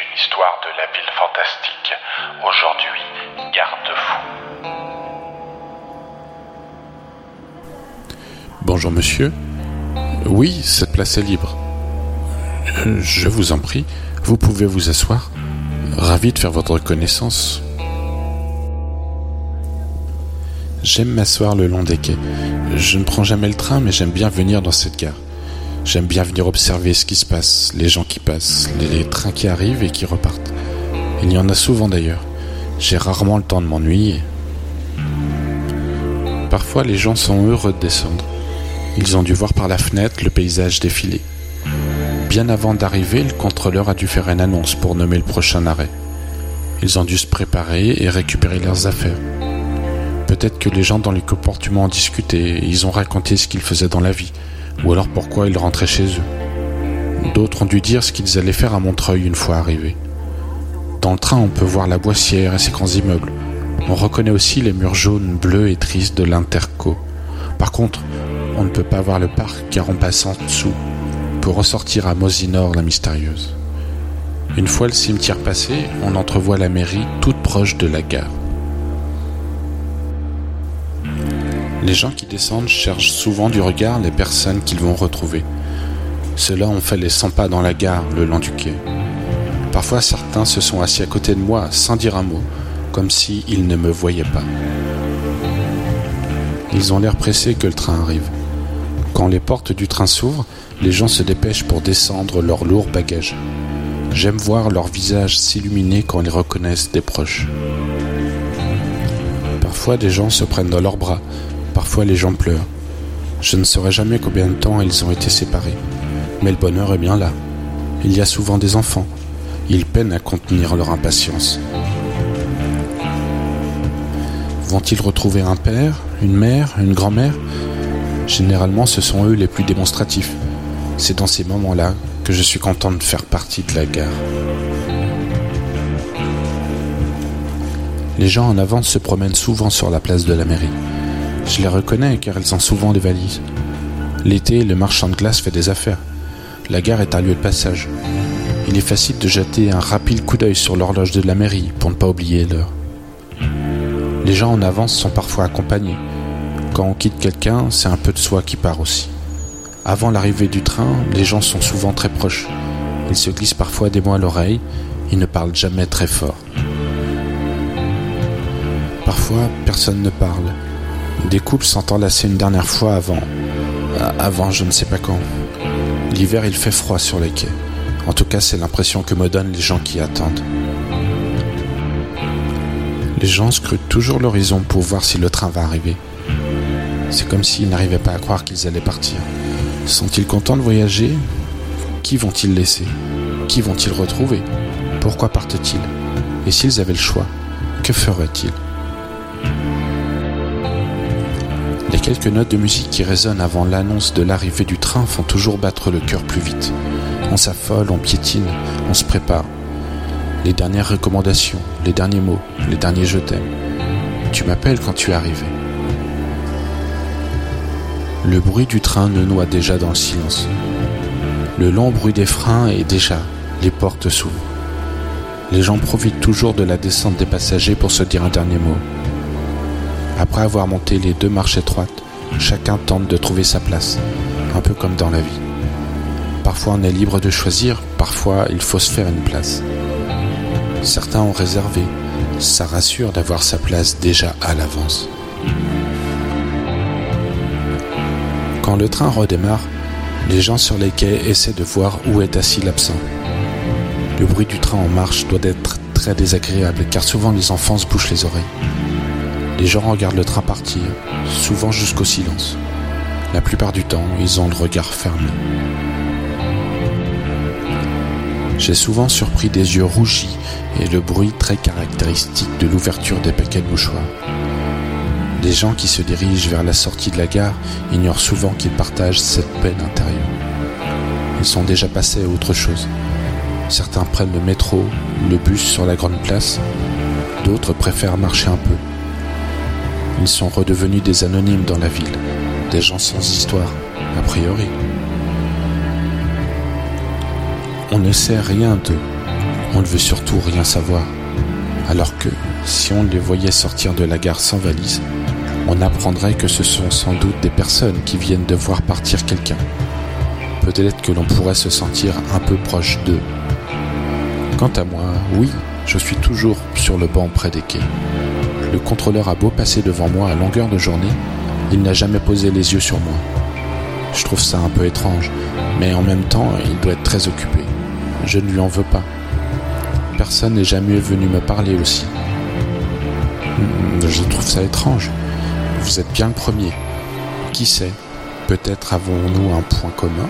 une histoire de la ville fantastique. Aujourd'hui, garde-fou. Bonjour monsieur. Oui, cette place est libre. Euh, Je vous en prie, vous pouvez vous asseoir. Ravi de faire votre connaissance. J'aime m'asseoir le long des quais. Je ne prends jamais le train, mais j'aime bien venir dans cette gare. J'aime bien venir observer ce qui se passe, les gens qui passent, les trains qui arrivent et qui repartent. Il y en a souvent d'ailleurs. J'ai rarement le temps de m'ennuyer. Parfois, les gens sont heureux de descendre. Ils ont dû voir par la fenêtre le paysage défiler. Bien avant d'arriver, le contrôleur a dû faire une annonce pour nommer le prochain arrêt. Ils ont dû se préparer et récupérer leurs affaires. Peut-être que les gens dans les comportements ont discuté ils ont raconté ce qu'ils faisaient dans la vie, ou alors pourquoi ils rentraient chez eux. D'autres ont dû dire ce qu'ils allaient faire à Montreuil une fois arrivés. Dans le train, on peut voir la Boissière et ses grands immeubles. On reconnaît aussi les murs jaunes, bleus et tristes de l'Interco. Par contre, on ne peut pas voir le parc car on passe en dessous pour ressortir à Mosinor la mystérieuse. Une fois le cimetière passé, on entrevoit la mairie toute proche de la gare. Les gens qui descendent cherchent souvent du regard les personnes qu'ils vont retrouver. Ceux-là ont fait les 100 pas dans la gare le long du quai. Parfois certains se sont assis à côté de moi sans dire un mot, comme s'ils ne me voyaient pas. Ils ont l'air pressés que le train arrive. Quand les portes du train s'ouvrent, les gens se dépêchent pour descendre leurs lourds bagages. J'aime voir leur visage s'illuminer quand ils reconnaissent des proches. Parfois des gens se prennent dans leurs bras, parfois les gens pleurent. Je ne saurais jamais combien de temps ils ont été séparés. Mais le bonheur est bien là. Il y a souvent des enfants. Ils peinent à contenir leur impatience. Vont-ils retrouver un père, une mère, une grand-mère? Généralement, ce sont eux les plus démonstratifs. C'est dans ces moments-là que je suis content de faire partie de la gare. Les gens en avance se promènent souvent sur la place de la mairie. Je les reconnais car ils ont souvent des valises. L'été, le marchand de glace fait des affaires. La gare est un lieu de passage. Il est facile de jeter un rapide coup d'œil sur l'horloge de la mairie pour ne pas oublier l'heure. Les gens en avance sont parfois accompagnés. Quand on quitte quelqu'un, c'est un peu de soi qui part aussi. Avant l'arrivée du train, les gens sont souvent très proches. Ils se glissent parfois des mots à l'oreille, ils ne parlent jamais très fort. Parfois, personne ne parle. Des couples lasser une dernière fois avant. avant je ne sais pas quand. L'hiver, il fait froid sur les quais. En tout cas, c'est l'impression que me donnent les gens qui attendent. Les gens scrutent toujours l'horizon pour voir si le train va arriver. C'est comme s'ils n'arrivaient pas à croire qu'ils allaient partir. Sont-ils contents de voyager? Qui vont-ils laisser? Qui vont-ils retrouver? Pourquoi partent-ils? Et s'ils avaient le choix, que feraient-ils? Quelques notes de musique qui résonnent avant l'annonce de l'arrivée du train font toujours battre le cœur plus vite. On s'affole, on piétine, on se prépare. Les dernières recommandations, les derniers mots, les derniers je t'aime. Tu m'appelles quand tu es arrivé. Le bruit du train ne noie déjà dans le silence. Le long bruit des freins est déjà, les portes s'ouvrent. Les gens profitent toujours de la descente des passagers pour se dire un dernier mot. Après avoir monté les deux marches étroites, chacun tente de trouver sa place, un peu comme dans la vie. Parfois on est libre de choisir, parfois il faut se faire une place. Certains ont réservé, ça rassure d'avoir sa place déjà à l'avance. Quand le train redémarre, les gens sur les quais essaient de voir où est assis l'absent. Le bruit du train en marche doit être très désagréable car souvent les enfants se bouchent les oreilles. Les gens regardent le train partir, souvent jusqu'au silence. La plupart du temps, ils ont le regard fermé. J'ai souvent surpris des yeux rougis et le bruit très caractéristique de l'ouverture des paquets de mouchoirs. Les gens qui se dirigent vers la sortie de la gare ignorent souvent qu'ils partagent cette peine intérieure. Ils sont déjà passés à autre chose. Certains prennent le métro, le bus sur la grande place, d'autres préfèrent marcher un peu. Ils sont redevenus des anonymes dans la ville, des gens sans histoire, a priori. On ne sait rien d'eux. On ne veut surtout rien savoir. Alors que, si on les voyait sortir de la gare sans valise, on apprendrait que ce sont sans doute des personnes qui viennent de voir partir quelqu'un. Peut-être que l'on pourrait se sentir un peu proche d'eux. Quant à moi, oui, je suis toujours sur le banc près des quais. Le contrôleur a beau passer devant moi à longueur de journée, il n'a jamais posé les yeux sur moi. Je trouve ça un peu étrange, mais en même temps, il doit être très occupé. Je ne lui en veux pas. Personne n'est jamais venu me parler aussi. Je trouve ça étrange. Vous êtes bien le premier. Qui sait Peut-être avons-nous un point commun?